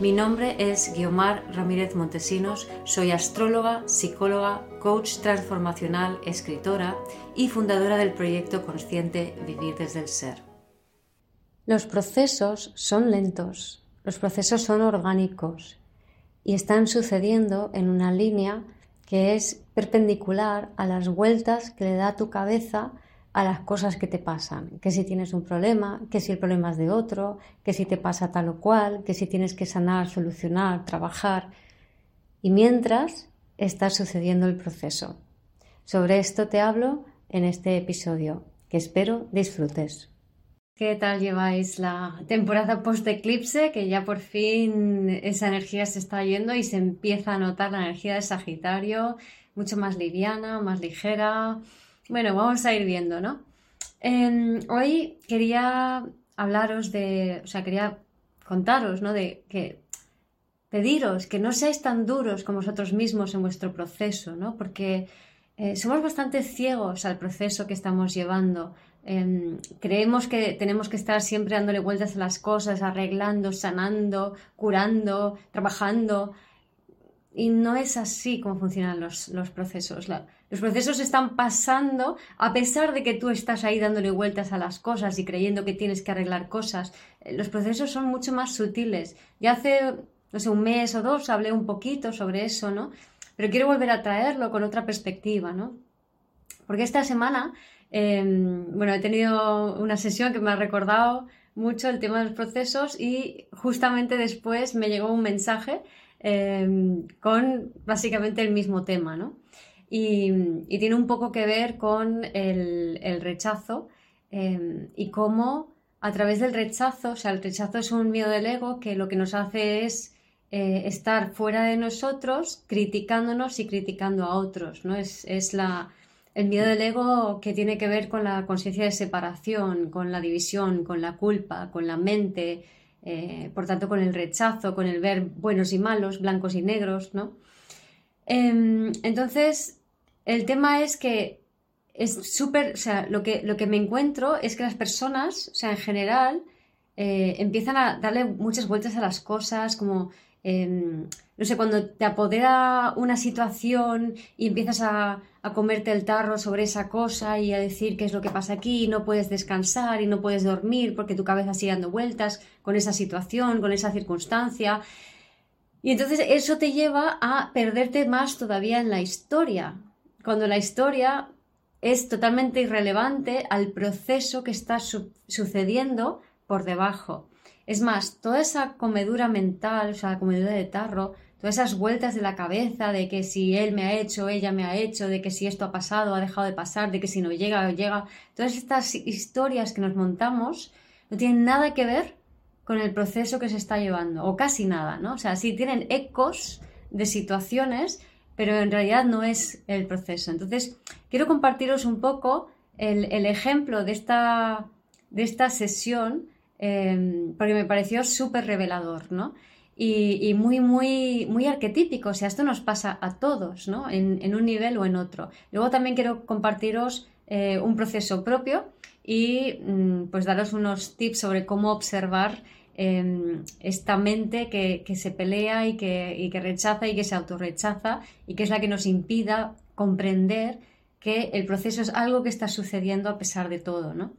Mi nombre es Guiomar Ramírez Montesinos, soy astróloga, psicóloga, coach transformacional, escritora y fundadora del proyecto consciente Vivir desde el Ser. Los procesos son lentos, los procesos son orgánicos y están sucediendo en una línea que es perpendicular a las vueltas que le da tu cabeza a las cosas que te pasan, que si tienes un problema, que si el problema es de otro, que si te pasa tal o cual, que si tienes que sanar, solucionar, trabajar. Y mientras está sucediendo el proceso. Sobre esto te hablo en este episodio, que espero disfrutes. ¿Qué tal lleváis la temporada post-eclipse? Que ya por fin esa energía se está yendo y se empieza a notar la energía de Sagitario, mucho más liviana, más ligera, bueno, vamos a ir viendo, ¿no? Em, hoy quería hablaros de, o sea, quería contaros, ¿no? De que pediros que no seáis tan duros con vosotros mismos en vuestro proceso, ¿no? Porque eh, somos bastante ciegos al proceso que estamos llevando. Em, creemos que tenemos que estar siempre dándole vueltas a las cosas, arreglando, sanando, curando, trabajando. Y no es así como funcionan los, procesos. Los procesos están pasando a pesar de que tú estás ahí dándole vueltas a las cosas y creyendo que tienes que arreglar cosas. Eh, los procesos son mucho más sutiles. Ya hace, no sé, un mes o dos hablé un poquito sobre eso, ¿no? Pero quiero volver a traerlo con otra perspectiva, ¿no? Porque esta semana, em, bueno, he tenido una sesión que me ha recordado mucho el tema de los procesos y justamente después me llegó un mensaje Em, con básicamente el mismo tema, ¿no? Y, tiene un poco que ver con el, rechazo em, y cómo a través del rechazo, o sea, el rechazo es un miedo del ego que lo que nos hace es eh, estar fuera de nosotros, criticándonos y criticando a otros, ¿no? Es, es la, el miedo del ego que tiene que ver con la conciencia de separación, con la división, con la culpa, con la mente, eh, por tanto con el rechazo, con el ver buenos y malos, blancos y negros, ¿no? Em, entonces, el tema es que es súper, o sea, lo que, lo que me encuentro es que las personas, o sea, en general, eh, empiezan a darle muchas vueltas a las cosas, como Em, no sé, cuando te apodera una situación y empiezas a, comerte el tarro sobre esa cosa y a decir qué es lo que pasa aquí, y no puedes descansar y no puedes dormir porque tu cabeza sigue dando vueltas con esa situación, con esa circunstancia. Y entonces eso te lleva a perderte más todavía en la historia, cuando la historia es totalmente irrelevante al proceso que está sucediendo por debajo. Es más, toda esa comedura mental, o sea, la comedura de tarro, todas esas vueltas de la cabeza de que si él me ha hecho, ella me ha hecho, de que si esto ha pasado, ha dejado de pasar, de que si no llega o llega, todas estas historias que nos montamos no tienen nada que ver con el proceso que se está llevando, o casi nada, ¿no? O sea, sí tienen ecos de situaciones, pero en realidad no es el proceso. Entonces, quiero compartiros un poco el, el ejemplo de esta, de esta sesión Em, porque me pareció súper revelador, ¿no? Y, muy, muy, muy arquetípico, o sea, esto nos pasa a todos, ¿no? En, un nivel o en otro. Luego también quiero compartiros eh, un proceso propio y mm, pues daros unos tips sobre cómo observar em, esta mente que, se pelea y que, y que rechaza y que se autorrechaza y que es la que nos impida comprender que el proceso es algo que está sucediendo a pesar de todo, ¿no?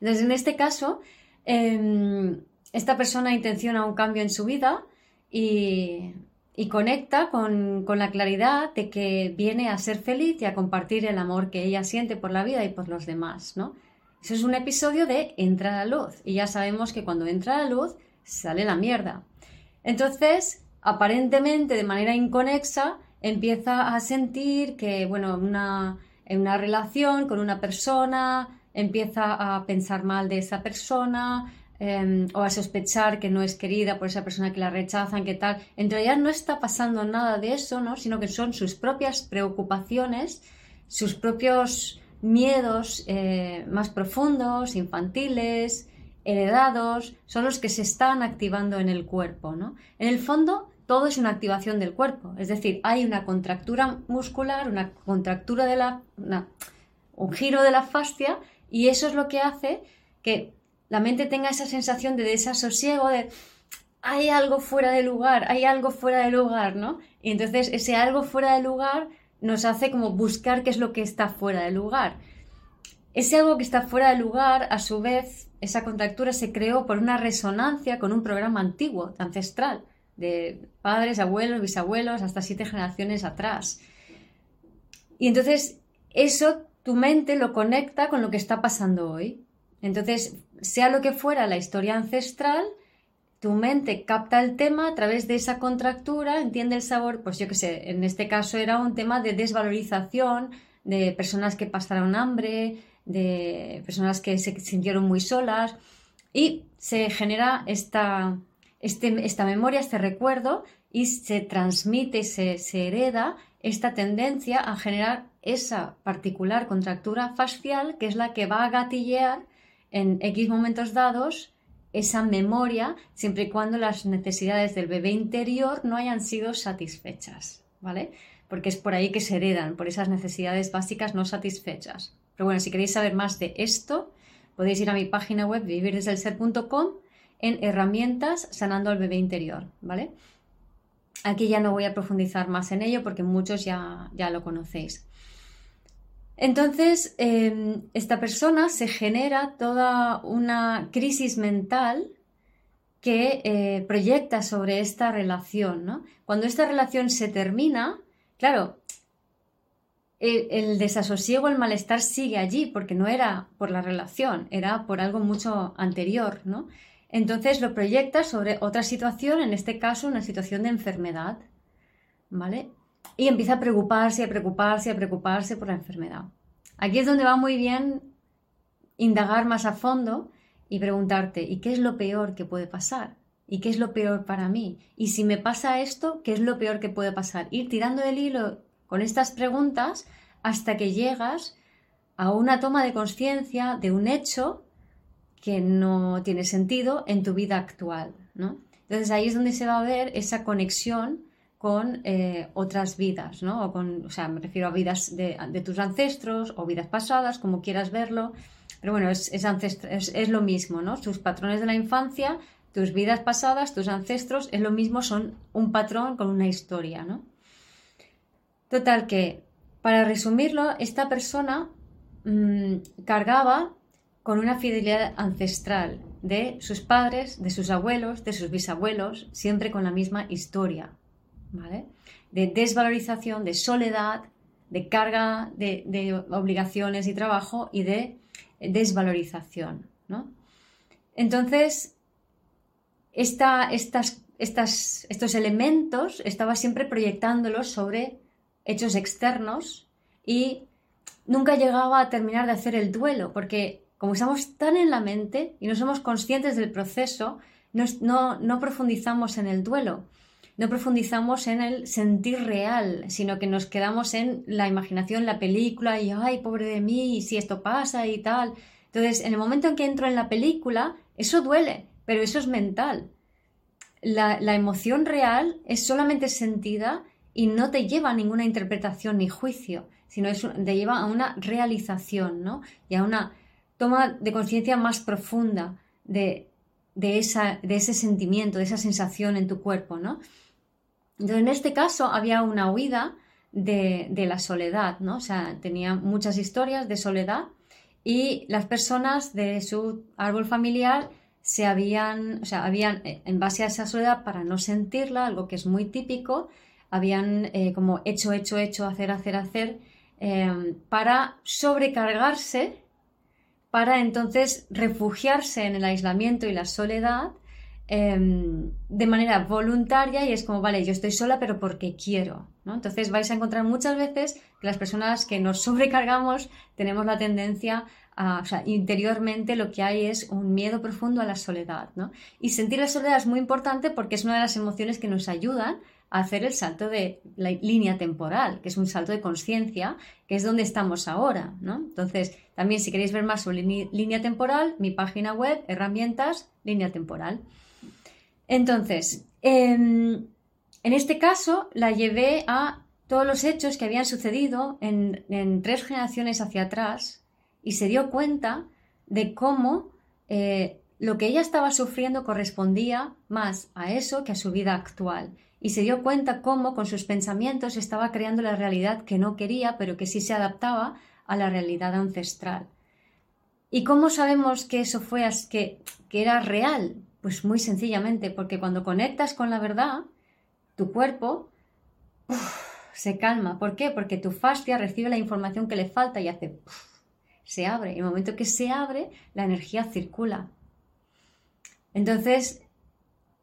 Entonces, en este caso, Em, esta persona intenciona un cambio en su vida y, conecta con, la claridad de que viene a ser feliz y a compartir el amor que ella siente por la vida y por los demás, ¿no? Eso es un episodio de entra la luz y ya sabemos que cuando entra la luz sale la mierda. Entonces, aparentemente de manera inconexa, empieza a sentir que, bueno, una, en una relación con una persona empieza a pensar mal de esa persona, em, o a sospechar que no es querida por esa persona que la rechazan, que tal. En realidad no está pasando nada de eso, ¿no? Sino que son sus propias preocupaciones, sus propios miedos eh, más profundos, infantiles, heredados, son los que se están activando en el cuerpo, ¿no? En el fondo, todo es una activación del cuerpo, es decir, hay una contractura muscular, una contractura de la, un giro de la fascia y eso es lo que hace que la mente tenga esa sensación de desasosiego, de hay algo fuera de lugar, hay algo fuera de lugar, ¿no? Y entonces ese algo fuera de lugar nos hace como buscar qué es lo que está fuera de lugar. Ese algo que está fuera de lugar, a su vez, esa contractura se creó por una resonancia con un programa antiguo, ancestral, de padres, abuelos, bisabuelos, hasta siete generaciones atrás. Y entonces eso tu mente lo conecta con lo que está pasando hoy. Entonces, sea lo que fuera la historia ancestral, tu mente capta el tema a través de esa contractura, entiende el sabor, pues yo qué sé, en este caso era un tema de desvalorización, de personas que pasaron hambre, de personas que se sintieron muy solas y se genera esta, este, esta memoria, este recuerdo y se transmite se, se hereda esta tendencia a generar esa particular contractura facial que es la que va a gatillear en X momentos dados esa memoria siempre y cuando las necesidades del bebé interior no hayan sido satisfechas, ¿vale? Porque es por ahí que se heredan, por esas necesidades básicas no satisfechas. Pero bueno, si queréis saber más de esto, podéis ir a mi página web vivirdesdelser.com en herramientas sanando al bebé interior, ¿vale? Aquí ya no voy a profundizar más en ello porque muchos ya, ya lo conocéis. Entonces, em, esta persona se genera toda una crisis mental que eh, proyecta sobre esta relación. ¿no? Cuando esta relación se termina, claro, el, el, desasosiego, el malestar sigue allí, porque no era por la relación, era por algo mucho anterior, ¿no? Entonces lo proyecta sobre otra situación, en este caso una situación de enfermedad, ¿vale? Y empieza a preocuparse, a preocuparse, a preocuparse por la enfermedad. Aquí es donde va muy bien indagar más a fondo y preguntarte, ¿y qué es lo peor que puede pasar? ¿Y qué es lo peor para mí? Y si me pasa esto, ¿qué es lo peor que puede pasar? Ir tirando del hilo con estas preguntas hasta que llegas a una toma de conciencia de un hecho que no tiene sentido en tu vida actual, ¿no? Entonces ahí es donde se va a ver esa conexión con eh, otras vidas, ¿no? O, con, sea, me refiero a vidas de, tus ancestros o vidas pasadas, como quieras verlo. Pero bueno, es, lo mismo, ¿no? Tus patrones de la infancia, tus vidas pasadas, tus ancestros, es lo mismo, son un patrón con una historia, ¿no? Total que, para resumirlo, esta persona mmm, cargaba con una fidelidad ancestral de sus padres, de sus abuelos, de sus bisabuelos, siempre con la misma historia, de desvalorización, de soledad, de carga de, obligaciones y trabajo y de desvalorización, Entonces, estos elementos estaba siempre proyectándolos sobre hechos externos y nunca llegaba a terminar de hacer el duelo, porque como estamos tan en la mente y no somos conscientes del proceso, no profundizamos en el duelo no profundizamos en el sentir real, sino que nos quedamos en la imaginación, la película y, ay, pobre de mí, y si esto pasa y tal. Entonces, en el momento en que entro en la película, eso duele, pero eso es mental. La, emoción real es solamente sentida y no te lleva a ninguna interpretación ni juicio, sino te lleva a una realización, ¿no? Y a una toma de conciencia más profunda de, de, esa, de ese sentimiento, de esa sensación en tu cuerpo, ¿no? Entonces, en este caso había una huida de, la soledad, ¿no? O sea, tenía muchas historias de soledad y las personas de su árbol familiar se habían, o sea, habían, eh, en base a esa soledad, para no sentirla, algo que es muy típico, habían eh, como hecho, hecho, hecho, hacer, hacer, hacer, em, para sobrecargarse, para entonces refugiarse en el aislamiento y la soledad Em, de manera voluntaria y es como, vale, yo estoy sola pero porque quiero. ¿no? Entonces vais a encontrar muchas veces que las personas que nos sobrecargamos tenemos la tendencia o sea, interiormente lo que hay es un miedo profundo a la soledad, ¿no? Y sentir la soledad es muy importante porque es una de las emociones que nos ayudan a hacer el salto de la línea temporal, que es un salto de conciencia, que es donde estamos ahora, ¿no? Entonces, también si queréis ver más sobre línea temporal, mi página web, herramientas, línea temporal. Entonces, em, en este caso la llevé a todos los hechos que habían sucedido en tres generaciones hacia atrás, y se dio cuenta de cómo eh, lo que ella estaba sufriendo correspondía más a eso que a su vida actual. Y se dio cuenta cómo con sus pensamientos estaba creando la realidad que no quería, pero que sí se adaptaba a la realidad ancestral. ¿Y cómo sabemos que eso fue que, que era real? Pues muy sencillamente, porque cuando conectas con la verdad, tu cuerpo se calma. ¿Por qué? Porque tu fascia recibe la información que le falta y hace se abre. En el momento que se abre, la energía circula. Entonces,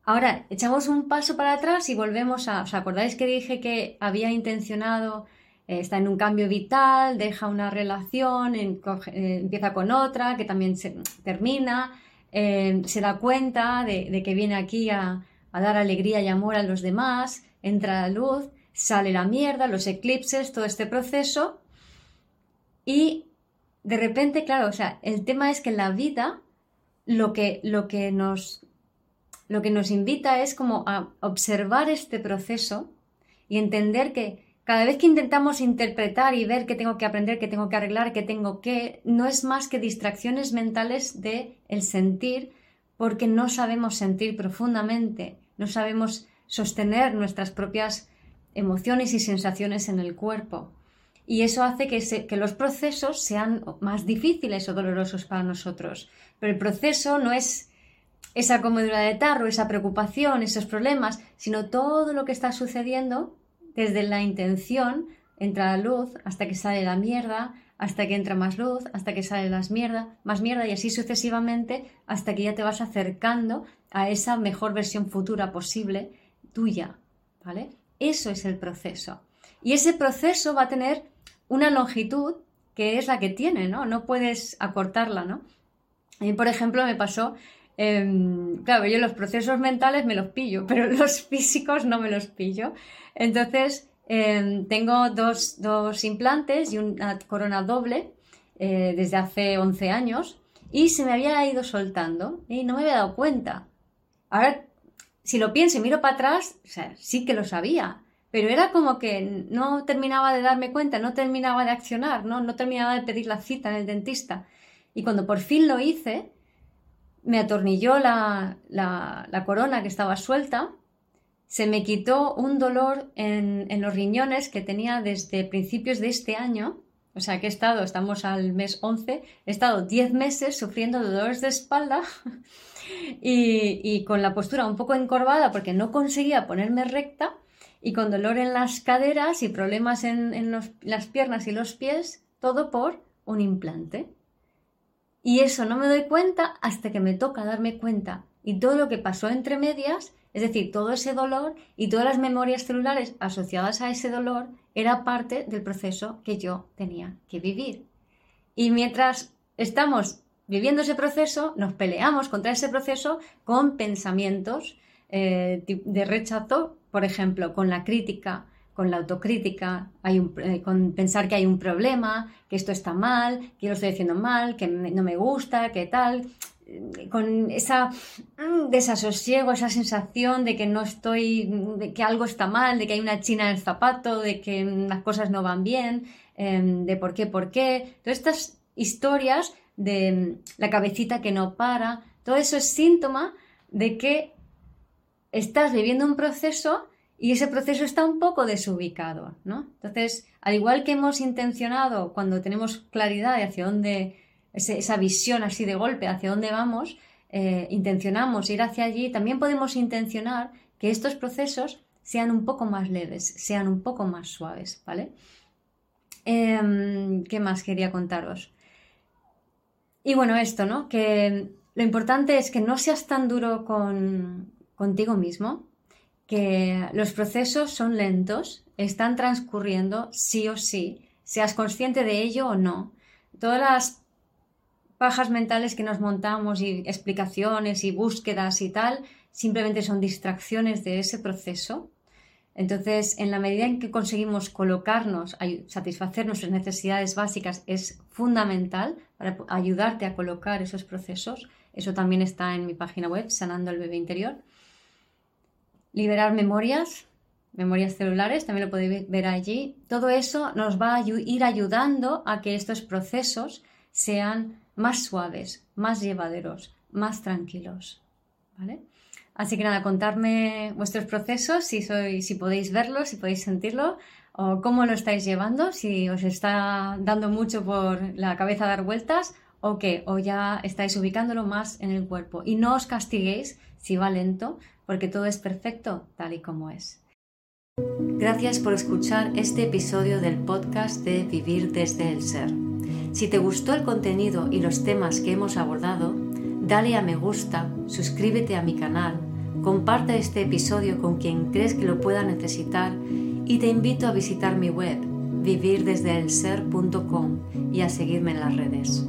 ahora echamos un paso para atrás y volvemos a. ¿Os acordáis que dije que había intencionado, eh, está en un cambio vital, deja una relación, eh, empieza con otra, que también se termina, eh, se da cuenta de, que viene aquí a, a dar alegría y amor a los demás, entra la luz, sale la mierda, los eclipses, todo este proceso. Y de repente, claro, o sea, el tema es que en la vida lo que, lo que, nos, lo que nos invita es como a observar este proceso y entender que cada vez que intentamos interpretar y ver qué tengo que aprender, qué tengo que arreglar, qué tengo que, no es más que distracciones mentales de el sentir, porque no sabemos sentir profundamente, no sabemos sostener nuestras propias emociones y sensaciones en el cuerpo y eso hace que, los procesos sean más difíciles o dolorosos para nosotros. Pero el proceso no es esa comodidad de tarro, esa preocupación, esos problemas, sino todo lo que está sucediendo desde la intención, entra la luz hasta que sale la mierda, hasta que entra más luz, hasta que sale las mierda, más mierda y así sucesivamente hasta que ya te vas acercando a esa mejor versión futura posible tuya, ¿vale? Eso es el proceso. Y ese proceso va a tener una longitud que es la que tiene, ¿no? No puedes acortarla, ¿no? Y, por ejemplo, me pasó, em, claro, yo los procesos mentales me los pillo, pero los físicos no me los pillo. Entonces, em, tengo dos, implantes y una corona doble eh, desde hace 11 años y se me había ido soltando y no me había dado cuenta. Ahora, si lo pienso y miro para atrás, o sea, sí que lo sabía, pero era como que no terminaba de darme cuenta, no terminaba de accionar, no, no terminaba de pedir la cita en el dentista. Y cuando por fin lo hice, me atornilló la, la, corona que estaba suelta, se me quitó un dolor en, en, los riñones que tenía desde principios de este año, o sea que he estado, estamos al mes 11, he estado 10 meses sufriendo dolores de espalda. Y, y con la postura un poco encorvada porque no conseguía ponerme recta y con dolor en las caderas y problemas en, las piernas y los pies, todo por un implante. Y eso no me doy cuenta hasta que me toca darme cuenta. Y todo lo que pasó entre medias, es decir, todo ese dolor y todas las memorias celulares asociadas a ese dolor, era parte del proceso que yo tenía que vivir. Y mientras estamos viviendo ese proceso, nos peleamos contra ese proceso con pensamientos eh, de rechazo por ejemplo, con la crítica, con la autocrítica, hay un, eh, con pensar que hay un problema, que esto está mal, que yo lo estoy haciendo mal, que no me gusta, que tal, eh, con esa mm, desasosiego, esa sensación de que no estoy, de que algo está mal, de que hay una china en el zapato, de que las cosas no van bien, em, de por qué, por qué. Todas estas historias de mm, la cabecita que no para, todo eso es síntoma de que estás viviendo un proceso y ese proceso está un poco desubicado, ¿no? Entonces, al igual que hemos intencionado cuando tenemos claridad de hacia dónde, esa visión así de golpe, hacia dónde vamos, eh, intencionamos ir hacia allí, también podemos intencionar que estos procesos sean un poco más leves, sean un poco más suaves, ¿vale? Em, ¿Qué más quería contaros? Y bueno, esto, ¿no? Que lo importante es que no seas tan duro con, contigo mismo, que los procesos son lentos, están transcurriendo sí o sí, seas consciente de ello o no. Todas las pajas mentales que nos montamos y explicaciones y búsquedas y tal, simplemente son distracciones de ese proceso. Entonces, en la medida en que conseguimos colocarnos, satisfacer nuestras necesidades básicas, es fundamental para ayudarte a colocar esos procesos. Eso también está en mi página web, Sanando el Bebé Interior. Liberar memorias, memorias celulares, también lo podéis ver allí. Todo eso nos va a ir ayudando a que estos procesos sean más suaves, más llevaderos, más tranquilos. ¿Vale? Así que nada, contarme vuestros procesos, si, sois, si podéis verlo, si podéis sentirlo, o cómo lo estáis llevando, si os está dando mucho por la cabeza dar vueltas, o qué, o ya estáis ubicándolo más en el cuerpo. Y no os castiguéis si va lento, porque todo es perfecto tal y como es. Gracias por escuchar este episodio del podcast de Vivir desde el Ser. Si te gustó el contenido y los temas que hemos abordado, dale a me gusta, suscríbete a mi canal Comparte este episodio con quien crees que lo pueda necesitar y te invito a visitar mi web vivirdesdeelser.com y a seguirme en las redes.